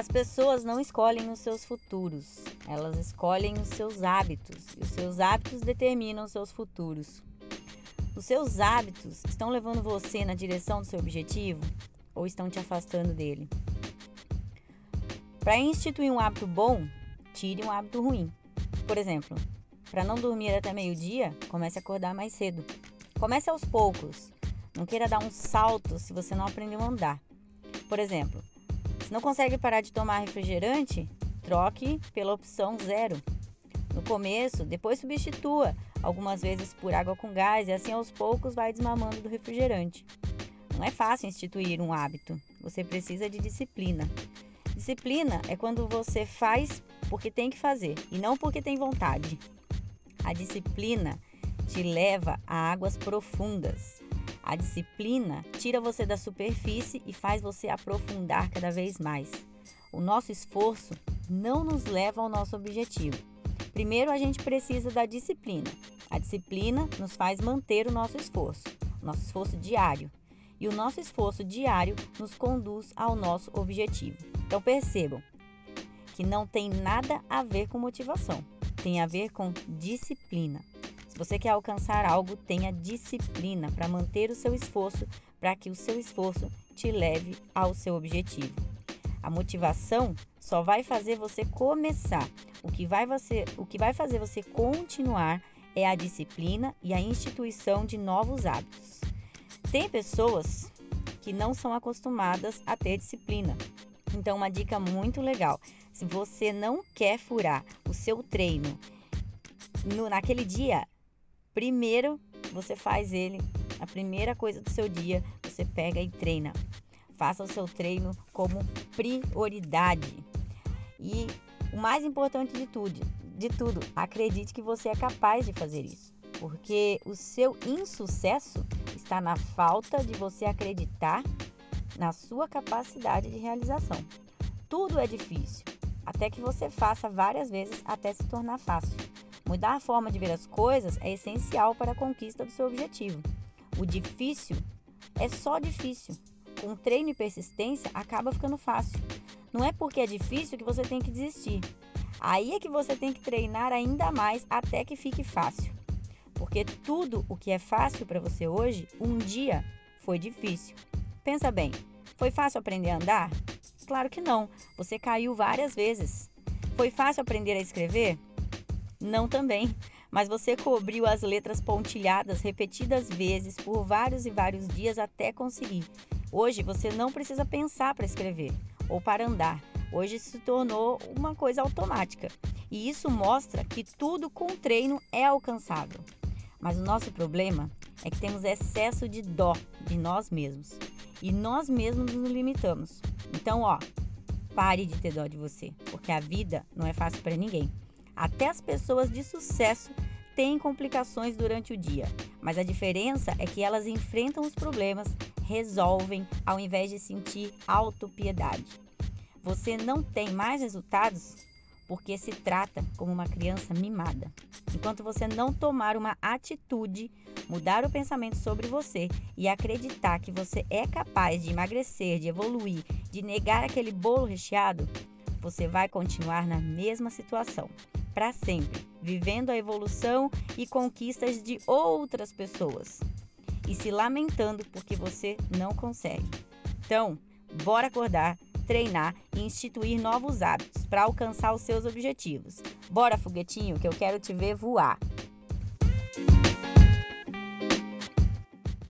As pessoas não escolhem os seus futuros, elas escolhem os seus hábitos, e os seus hábitos determinam os seus futuros. Os seus hábitos estão levando você na direção do seu objetivo ou estão te afastando dele? Para instituir um hábito bom, tire um hábito ruim. Por exemplo, para não dormir até meio-dia, comece a acordar mais cedo. Comece aos poucos. Não queira dar um salto se você não aprendeu a andar. Por exemplo, não consegue parar de tomar refrigerante, troque pela opção zero. No começo, depois substitua, algumas vezes por água com gás e assim aos poucos vai desmamando do refrigerante. Não é fácil instituir um hábito, você precisa de disciplina. Disciplina é quando você faz porque tem que fazer e não porque tem vontade. A disciplina te leva a águas profundas. A disciplina tira você da superfície e faz você aprofundar cada vez mais. O nosso esforço não nos leva ao nosso objetivo. Primeiro, a gente precisa da disciplina. A disciplina nos faz manter o nosso esforço, o nosso esforço diário. E o nosso esforço diário nos conduz ao nosso objetivo. Então, percebam que não tem nada a ver com motivação, tem a ver com disciplina. Você quer alcançar algo, tenha disciplina para manter o seu esforço, para que o seu esforço te leve ao seu objetivo. A motivação só vai fazer você começar. O que vai, você, o que vai fazer você continuar é a disciplina e a instituição de novos hábitos. Tem pessoas que não são acostumadas a ter disciplina. Então, uma dica muito legal: se você não quer furar o seu treino no, naquele dia, primeiro você faz ele, a primeira coisa do seu dia, você pega e treina. Faça o seu treino como prioridade. E o mais importante de tudo, de tudo, acredite que você é capaz de fazer isso, porque o seu insucesso está na falta de você acreditar na sua capacidade de realização. Tudo é difícil, até que você faça várias vezes até se tornar fácil. Mudar a forma de ver as coisas é essencial para a conquista do seu objetivo. O difícil é só difícil. Com treino e persistência acaba ficando fácil. Não é porque é difícil que você tem que desistir. Aí é que você tem que treinar ainda mais até que fique fácil. Porque tudo o que é fácil para você hoje, um dia foi difícil. Pensa bem, foi fácil aprender a andar? Claro que não. Você caiu várias vezes. Foi fácil aprender a escrever? Não também. Mas você cobriu as letras pontilhadas repetidas vezes por vários e vários dias até conseguir. Hoje você não precisa pensar para escrever ou para andar. Hoje se tornou uma coisa automática. E isso mostra que tudo com treino é alcançável. Mas o nosso problema é que temos excesso de dó de nós mesmos. E nós mesmos nos limitamos. Então, ó, pare de ter dó de você, porque a vida não é fácil para ninguém. Até as pessoas de sucesso têm complicações durante o dia, mas a diferença é que elas enfrentam os problemas, resolvem, ao invés de sentir autopiedade. Você não tem mais resultados porque se trata como uma criança mimada. Enquanto você não tomar uma atitude, mudar o pensamento sobre você e acreditar que você é capaz de emagrecer, de evoluir, de negar aquele bolo recheado, você vai continuar na mesma situação, para sempre, vivendo a evolução e conquistas de outras pessoas e se lamentando porque você não consegue. Então, bora acordar treinar e instituir novos hábitos para alcançar os seus objetivos. Bora, foguetinho, que eu quero te ver voar.